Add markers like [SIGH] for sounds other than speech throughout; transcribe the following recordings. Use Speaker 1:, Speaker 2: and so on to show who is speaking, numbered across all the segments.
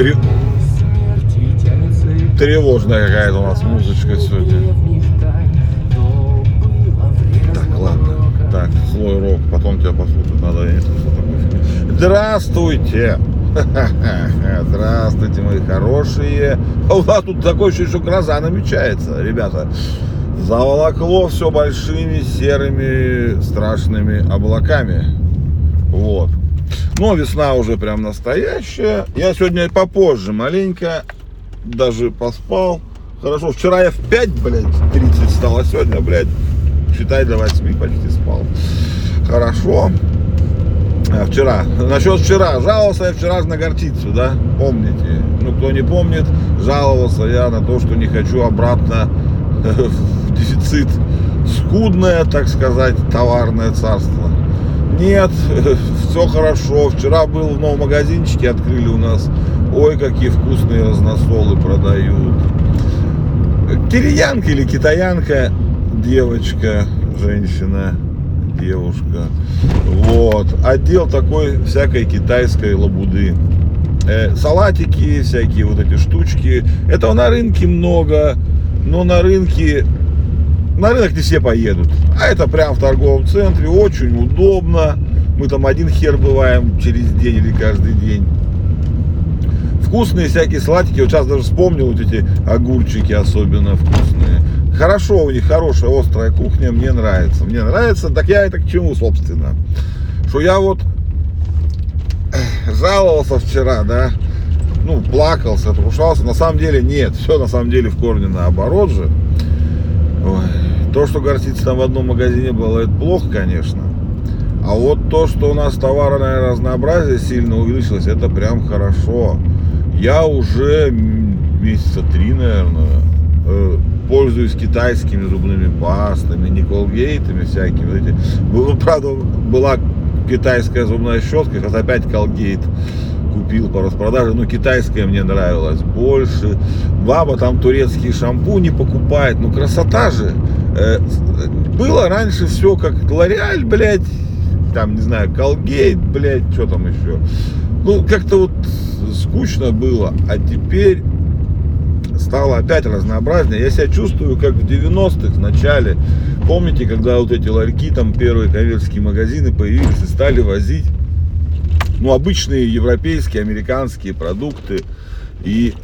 Speaker 1: Тре- Тревожная какая-то у нас музычка сегодня. Так, ладно. Так, злой рок, потом тебя послушать надо, я не слышал такой. Здравствуйте! [LAUGHS] Здравствуйте, мои хорошие. А у нас тут ощущение, что гроза намечается, ребята. Заволокло все большими серыми страшными облаками. Вот. Но весна уже прям настоящая. Я сегодня попозже маленько даже поспал. Хорошо, вчера я в 5, блядь, 30 встал, а сегодня, блядь, считай, до 8 почти спал. Хорошо. А, вчера. Насчет вчера. Жаловался я вчера на горчицу, да? Помните? Ну, кто не помнит, жаловался я на то, что не хочу обратно [LAUGHS] в дефицит. Скудное, так сказать, товарное царство. Нет, [LAUGHS] все хорошо. Вчера был в новом магазинчике, открыли у нас. Ой, какие вкусные разносолы продают. Кириянка или китаянка, девочка, женщина, девушка. Вот. Отдел такой всякой китайской лабуды. Э, салатики, всякие вот эти штучки. Этого на рынке много, но на рынке на рынок не все поедут. А это прям в торговом центре, очень удобно. Мы там один хер бываем через день или каждый день. Вкусные всякие салатики. Вот сейчас даже вспомнил вот эти огурчики особенно вкусные. Хорошо, у них хорошая острая кухня, мне нравится. Мне нравится, так я это к чему, собственно? Что я вот [CLEARS THROAT] жаловался вчера, да, ну, плакался, трушался. На самом деле нет, все на самом деле в корне наоборот же. Ой. То, что горчица там в одном магазине было, это плохо, конечно. А вот то, что у нас товарное разнообразие сильно увеличилось, это прям хорошо. Я уже месяца три, наверное, э, пользуюсь китайскими зубными пастами, николгейтами всякими. Эти. Правда, была китайская зубная щетка, сейчас опять колгейт купил по распродаже, но китайская мне нравилась больше. Баба там турецкие шампуни покупает, ну красота же. Э, было раньше все как Лореаль, блядь, там, не знаю, Колгейт, блядь, что там еще. Ну, как-то вот скучно было, а теперь стало опять разнообразнее. Я себя чувствую, как в 90-х, в начале. Помните, когда вот эти ларьки, там первые коммерческие магазины появились и стали возить ну, обычные европейские, американские продукты. И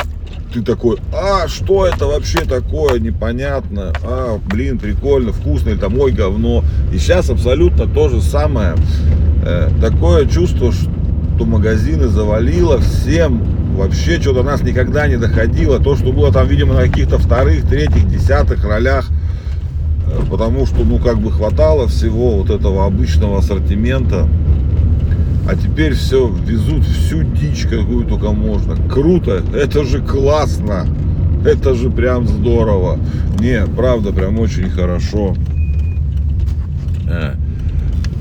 Speaker 1: ты такой, а, что это вообще такое, непонятно, а, блин, прикольно, вкусно, или там, ой, говно. И сейчас абсолютно то же самое. Э, такое чувство, что магазины завалило всем, вообще что-то нас никогда не доходило. То, что было там, видимо, на каких-то вторых, третьих, десятых ролях, э, потому что, ну, как бы хватало всего вот этого обычного ассортимента. А теперь все везут всю дичь, какую только можно. Круто, это же классно. Это же прям здорово. Не, правда, прям очень хорошо. Э.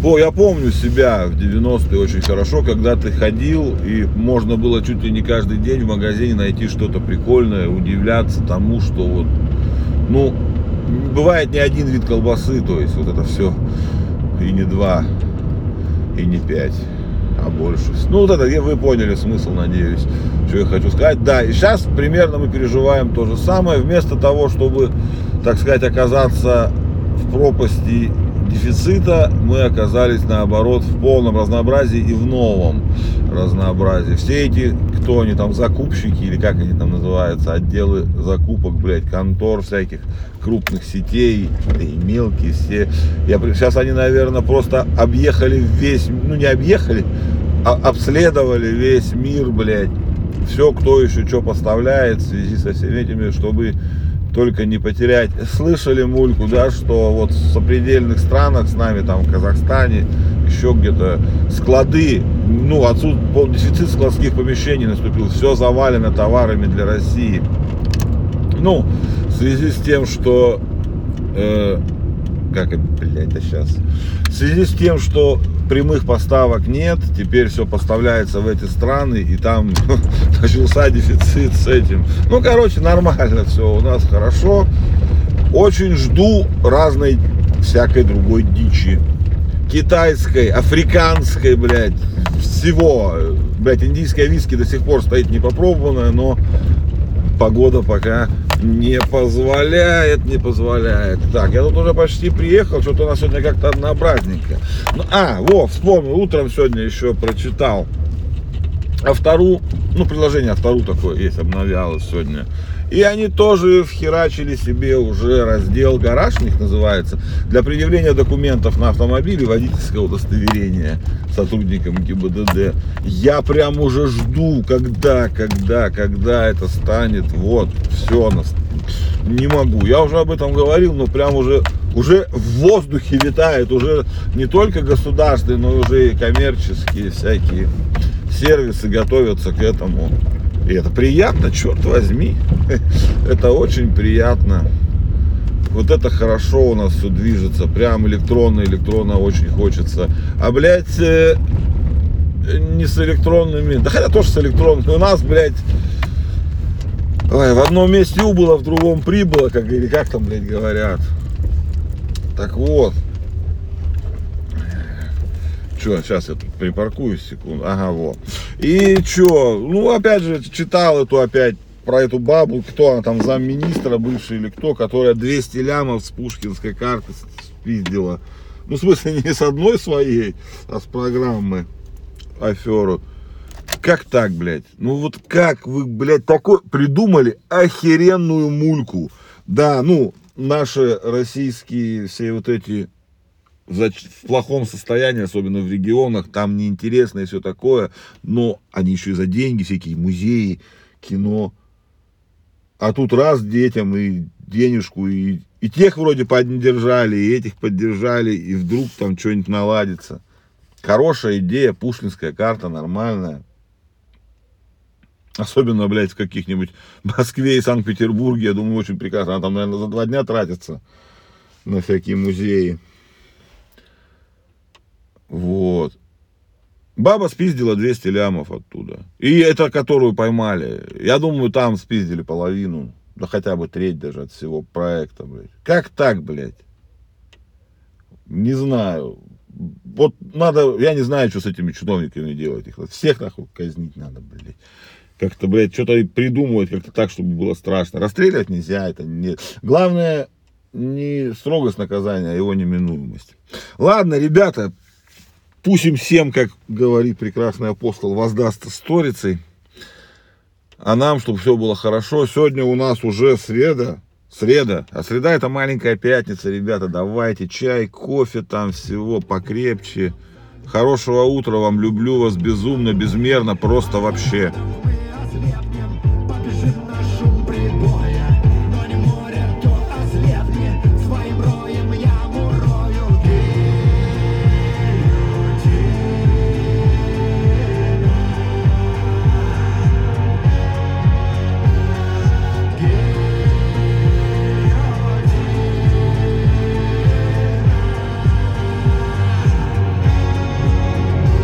Speaker 1: О, я помню себя в 90-е очень хорошо, когда ты ходил, и можно было чуть ли не каждый день в магазине найти что-то прикольное, удивляться тому, что вот, ну, бывает не один вид колбасы, то есть вот это все, и не два, и не пять а больше. Ну, вот это, вы поняли смысл, надеюсь, что я хочу сказать. Да, и сейчас примерно мы переживаем то же самое. Вместо того, чтобы, так сказать, оказаться в пропасти дефицита, мы оказались, наоборот, в полном разнообразии и в новом разнообразии. Все эти, кто они там, закупщики или как они там называются, отделы закупок, блядь, контор всяких крупных сетей и мелкие все. Я, сейчас они, наверное, просто объехали весь, ну не объехали, а обследовали весь мир, блядь. Все, кто еще что поставляет в связи со всеми этими, чтобы только не потерять. Слышали мульку, да, что вот в сопредельных странах с нами, там в Казахстане, еще где-то склады, ну, отсюда дефицит складских помещений наступил, все завалено товарами для России. Ну, в связи с тем, что э, как блядь, да сейчас. В связи с тем, что прямых поставок нет, теперь все поставляется в эти страны, и там [LAUGHS] начался дефицит с этим. Ну, короче, нормально все, у нас хорошо. Очень жду разной всякой другой дичи. Китайской, африканской, блядь, всего. Блять, индийская виски до сих пор стоит непопробованная, но погода пока не позволяет, не позволяет. Так, я тут уже почти приехал, что-то у нас сегодня как-то однообразненько. Ну, а, во, вспомнил, утром сегодня еще прочитал Автору, ну, приложение Автору такое есть, обновлялось сегодня. И они тоже вхерачили себе уже раздел гараж, них называется, для предъявления документов на автомобиле, водительское удостоверение сотрудникам ГИБДД. Я прям уже жду, когда, когда, когда это станет. Вот, все, не могу. Я уже об этом говорил, но прям уже, уже в воздухе витает, уже не только государственные, но уже и коммерческие всякие сервисы готовятся к этому. И это приятно, черт возьми. [LAUGHS] Это очень приятно. Вот это хорошо у нас все движется. Прям электронно, электронно очень хочется. А, блядь, э, не с электронными. Да хотя тоже с электронными. У нас, блядь, ой, в одном месте убыло, в другом прибыло, как, или как там, блядь, говорят. Так вот. Что, сейчас я тут припаркуюсь секунду. Ага, вот. И что, ну, опять же, читал эту опять про эту бабу, кто она там, замминистра бывший или кто, которая 200 лямов с пушкинской карты спиздила. Ну, в смысле, не с одной своей, а с программы аферу. Как так, блядь? Ну вот как вы, блядь, такой придумали охеренную мульку? Да, ну, наши российские все вот эти в плохом состоянии, особенно в регионах, там неинтересно и все такое, но они еще и за деньги, всякие музеи, кино. А тут раз детям и денежку, и, и тех вроде поддержали, и этих поддержали, и вдруг там что-нибудь наладится. Хорошая идея, пушкинская карта, нормальная. Особенно, блядь, в каких-нибудь Москве и Санкт-Петербурге, я думаю, очень прекрасно. Она там, наверное, за два дня тратится на всякие музеи. Вот. Баба спиздила 200 лямов оттуда. И это, которую поймали. Я думаю, там спиздили половину. Да хотя бы треть даже от всего проекта, блядь. Как так, блядь? Не знаю. Вот надо, я не знаю, что с этими чиновниками делать. Их всех нахуй казнить надо, блядь. Как-то, блядь, что-то придумывать как-то так, чтобы было страшно. Расстреливать нельзя, это нет. Главное, не строгость наказания, а его неминуемость. Ладно, ребята, Пусть им всем, как говорит прекрасный апостол, воздастся сторицей. А нам, чтобы все было хорошо. Сегодня у нас уже среда. Среда. А среда это маленькая пятница, ребята. Давайте чай, кофе там, всего покрепче. Хорошего утра вам. Люблю вас безумно, безмерно, просто вообще.